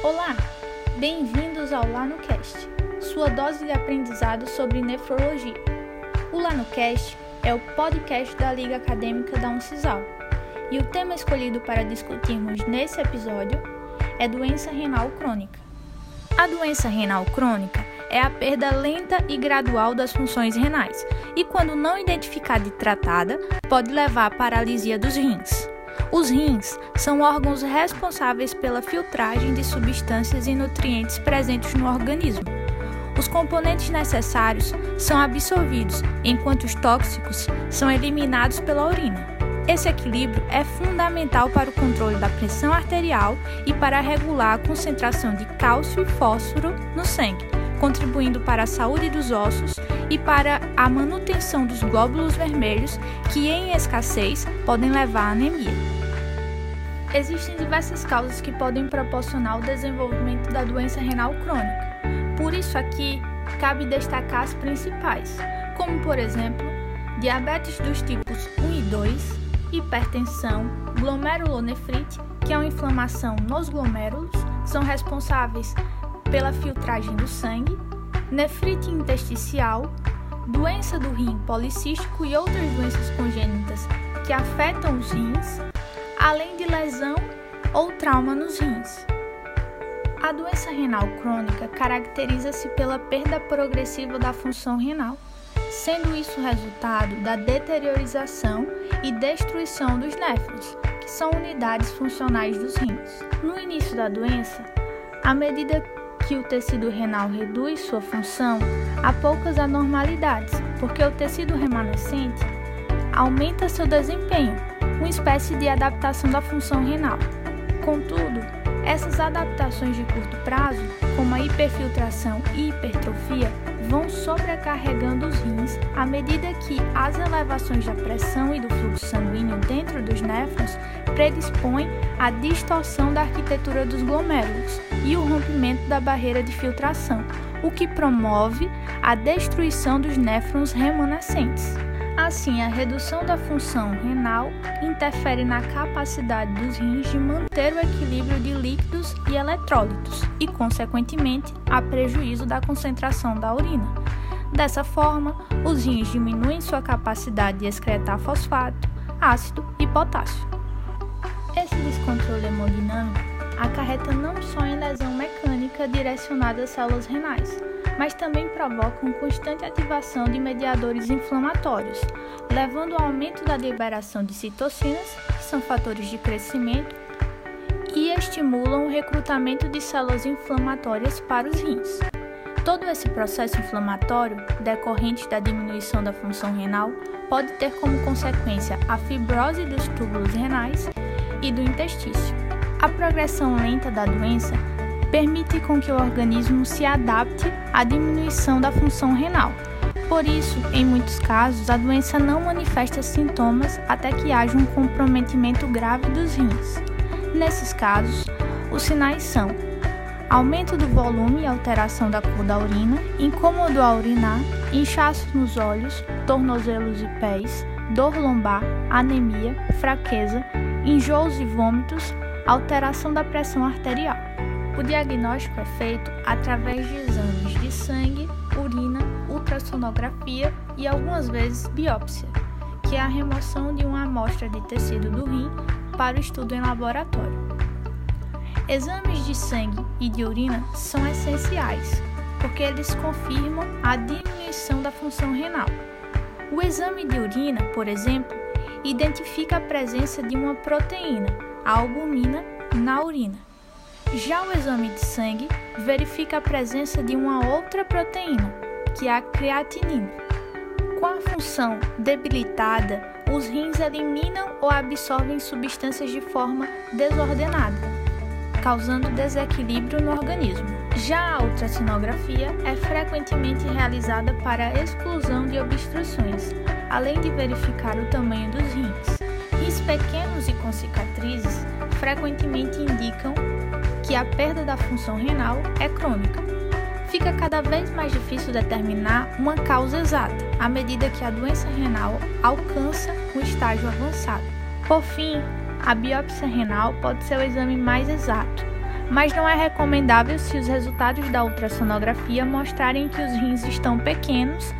Olá, bem-vindos ao LanoCast, sua dose de aprendizado sobre nefrologia. O LanoCast é o podcast da Liga Acadêmica da Uncisal e o tema escolhido para discutirmos nesse episódio é doença renal crônica. A doença renal crônica é a perda lenta e gradual das funções renais e, quando não identificada e tratada, pode levar à paralisia dos rins. Os rins são órgãos responsáveis pela filtragem de substâncias e nutrientes presentes no organismo. Os componentes necessários são absorvidos, enquanto os tóxicos são eliminados pela urina. Esse equilíbrio é fundamental para o controle da pressão arterial e para regular a concentração de cálcio e fósforo no sangue, contribuindo para a saúde dos ossos e para a manutenção dos glóbulos vermelhos, que em escassez podem levar à anemia. Existem diversas causas que podem proporcionar o desenvolvimento da doença renal crônica. Por isso aqui cabe destacar as principais, como por exemplo, diabetes dos tipos 1 e 2, hipertensão, glomerulonefrite, que é uma inflamação nos glomérulos, são responsáveis pela filtragem do sangue, nefrite intersticial, doença do rim policístico e outras doenças congênitas que afetam os rins, além de lesão ou trauma nos rins. A doença renal crônica caracteriza-se pela perda progressiva da função renal, sendo isso resultado da deteriorização e destruição dos néfrons, que são unidades funcionais dos rins. No início da doença, à medida que o tecido renal reduz sua função, há poucas anormalidades, porque o tecido remanescente aumenta seu desempenho, uma espécie de adaptação da função renal. Contudo, essas adaptações de curto prazo, como a hiperfiltração e hipertrofia, vão sobrecarregando os rins à medida que as elevações da pressão e do fluxo sanguíneo dentro dos néfrons predispõem à distorção da arquitetura dos glomérulos e o rompimento da barreira de filtração, o que promove a destruição dos néfrons remanescentes. Assim, a redução da função renal interfere na capacidade dos rins de manter o equilíbrio de líquidos e eletrólitos e, consequentemente, há prejuízo da concentração da urina. Dessa forma, os rins diminuem sua capacidade de excretar fosfato, ácido e potássio. Esse descontrole hemodinâmico acarreta não só em lesão mecânica direcionada às células renais, mas também provocam constante ativação de mediadores inflamatórios, levando ao aumento da liberação de citocinas, que são fatores de crescimento, e estimulam o recrutamento de células inflamatórias para os rins. Todo esse processo inflamatório, decorrente da diminuição da função renal, pode ter como consequência a fibrose dos túbulos renais e do intestício. A progressão lenta da doença permite com que o organismo se adapte à diminuição da função renal. Por isso, em muitos casos, a doença não manifesta sintomas até que haja um comprometimento grave dos rins. Nesses casos, os sinais são aumento do volume e alteração da cor da urina, incômodo ao urinar, inchaço nos olhos, tornozelos e pés, dor lombar, anemia, fraqueza, enjoos e vômitos, alteração da pressão arterial. O diagnóstico é feito através de exames de sangue, urina, ultrassonografia e algumas vezes biópsia, que é a remoção de uma amostra de tecido do rim para o estudo em laboratório. Exames de sangue e de urina são essenciais, porque eles confirmam a diminuição da função renal. O exame de urina, por exemplo, identifica a presença de uma proteína, a albumina, na urina. Já o exame de sangue verifica a presença de uma outra proteína, que é a creatinina. Com a função debilitada, os rins eliminam ou absorvem substâncias de forma desordenada, causando desequilíbrio no organismo. Já a ultrassonografia é frequentemente realizada para exclusão de obstruções, além de verificar o tamanho dos rins. Rins pequenos e com cicatrizes frequentemente indicam que a perda da função renal é crônica. Fica cada vez mais difícil determinar uma causa exata, à medida que a doença renal alcança um estágio avançado. Por fim, a biópsia renal pode ser o exame mais exato, mas não é recomendável se os resultados da ultrassonografia mostrarem que os rins estão pequenos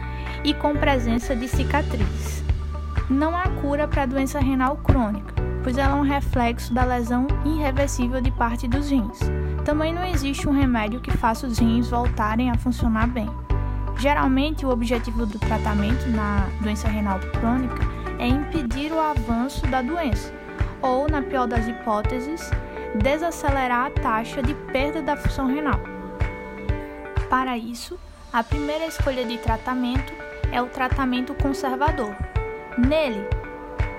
e com presença de cicatrizes. Não há cura para a doença renal crônica, pois ela é um reflexo da lesão irreversível de parte dos rins. Também não existe um remédio que faça os rins voltarem a funcionar bem. Geralmente, o objetivo do tratamento na doença renal crônica é impedir o avanço da doença, ou, na pior das hipóteses, desacelerar a taxa de perda da função renal. Para isso, a primeira escolha de tratamento é o tratamento conservador. Nele,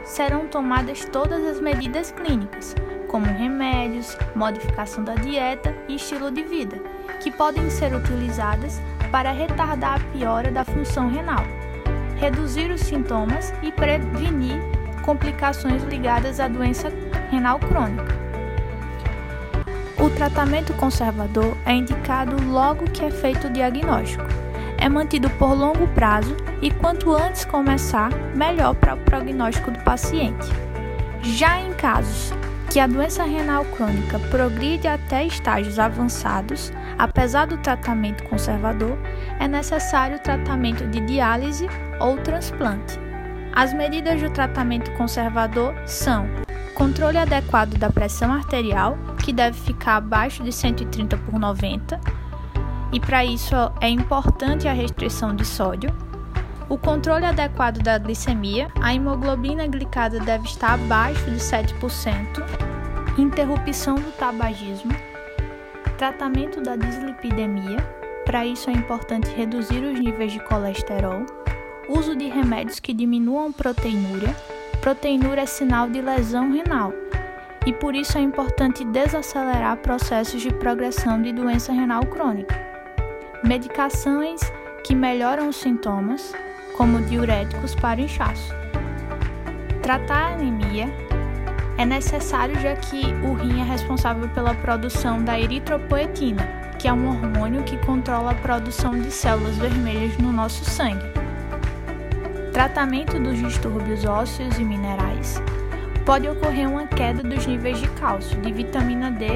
serão tomadas todas as medidas clínicas, como remédios, modificação da dieta e estilo de vida, que podem ser utilizadas para retardar a piora da função renal, reduzir os sintomas e prevenir complicações ligadas à doença renal crônica. O tratamento conservador é indicado logo que é feito o diagnóstico. É mantido por longo prazo e quanto antes começar, melhor para o prognóstico do paciente. Já em casos que a doença renal crônica progride até estágios avançados, apesar do tratamento conservador, é necessário o tratamento de diálise ou transplante. As medidas do tratamento conservador são controle adequado da pressão arterial, que deve ficar abaixo de 130 por 90, e para isso é importante a restrição de sódio. O controle adequado da glicemia, a hemoglobina glicada deve estar abaixo de 7%. Interrupção do tabagismo. Tratamento da dislipidemia, para isso é importante reduzir os níveis de colesterol. Uso de remédios que diminuam proteinúria Proteinúria é sinal de lesão renal e por isso é importante desacelerar processos de progressão de doença renal crônica. Medicações que melhoram os sintomas, como diuréticos para inchaço. Tratar a anemia é necessário já que o rim é responsável pela produção da eritropoetina, que é um hormônio que controla a produção de células vermelhas no nosso sangue tratamento dos distúrbios ósseos e minerais, pode ocorrer uma queda dos níveis de cálcio, de vitamina D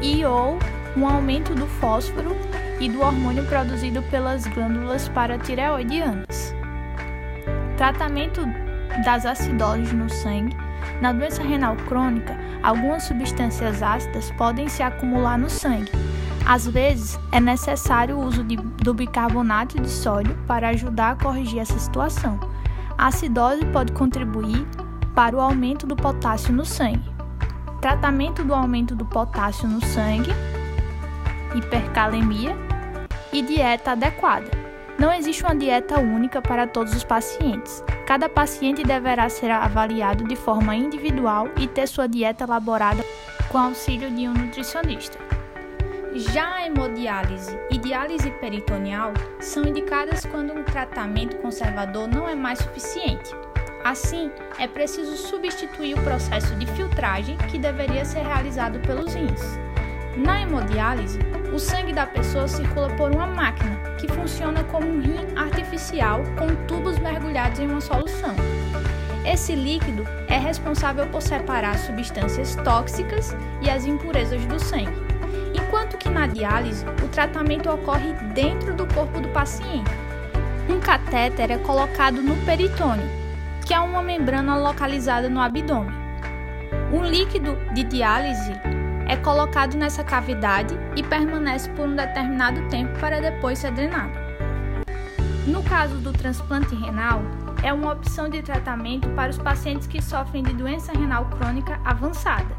e ou um aumento do fósforo e do hormônio produzido pelas glândulas paratireoidianas. Tratamento das acidoses no sangue. Na doença renal crônica, algumas substâncias ácidas podem se acumular no sangue, às vezes, é necessário o uso de, do bicarbonato de sódio para ajudar a corrigir essa situação. A acidose pode contribuir para o aumento do potássio no sangue. Tratamento do aumento do potássio no sangue, hipercalemia e dieta adequada. Não existe uma dieta única para todos os pacientes. Cada paciente deverá ser avaliado de forma individual e ter sua dieta elaborada com auxílio de um nutricionista. Já a hemodiálise e diálise peritoneal são indicadas quando um tratamento conservador não é mais suficiente. Assim, é preciso substituir o processo de filtragem que deveria ser realizado pelos rins. Na hemodiálise, o sangue da pessoa circula por uma máquina que funciona como um rim artificial com tubos mergulhados em uma solução. Esse líquido é responsável por separar substâncias tóxicas e as impurezas do sangue enquanto que na diálise o tratamento ocorre dentro do corpo do paciente. Um catéter é colocado no peritônio, que é uma membrana localizada no abdômen. Um líquido de diálise é colocado nessa cavidade e permanece por um determinado tempo para depois ser drenado. No caso do transplante renal, é uma opção de tratamento para os pacientes que sofrem de doença renal crônica avançada.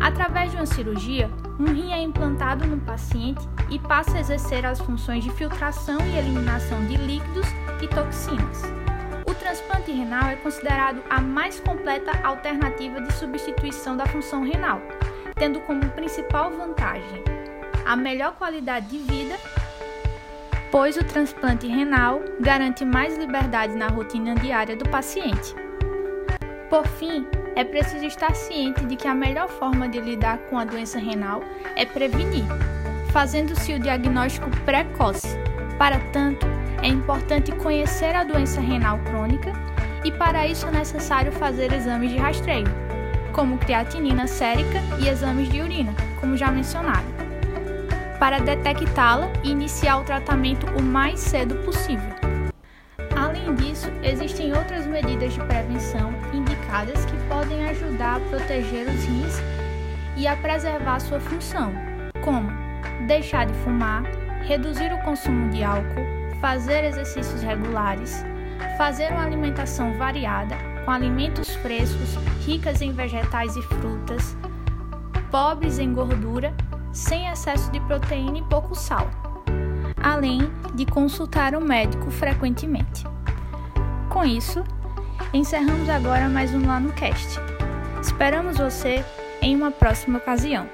Através de uma cirurgia, um rim é implantado no paciente e passa a exercer as funções de filtração e eliminação de líquidos e toxinas. O transplante renal é considerado a mais completa alternativa de substituição da função renal, tendo como principal vantagem a melhor qualidade de vida, pois o transplante renal garante mais liberdade na rotina diária do paciente. Por fim, é preciso estar ciente de que a melhor forma de lidar com a doença renal é prevenir, fazendo-se o diagnóstico precoce. Para tanto, é importante conhecer a doença renal crônica e, para isso, é necessário fazer exames de rastreio. Como creatinina sérica e exames de urina, como já mencionado, para detectá-la e iniciar o tratamento o mais cedo possível. Além disso, existem outras medidas de prevenção indicadas que podem ajudar a proteger os rins e a preservar sua função, como deixar de fumar, reduzir o consumo de álcool, fazer exercícios regulares, fazer uma alimentação variada com alimentos frescos, ricas em vegetais e frutas, pobres em gordura, sem excesso de proteína e pouco sal, além de consultar o médico frequentemente. Com isso, encerramos agora mais um Lá no Cast. Esperamos você em uma próxima ocasião.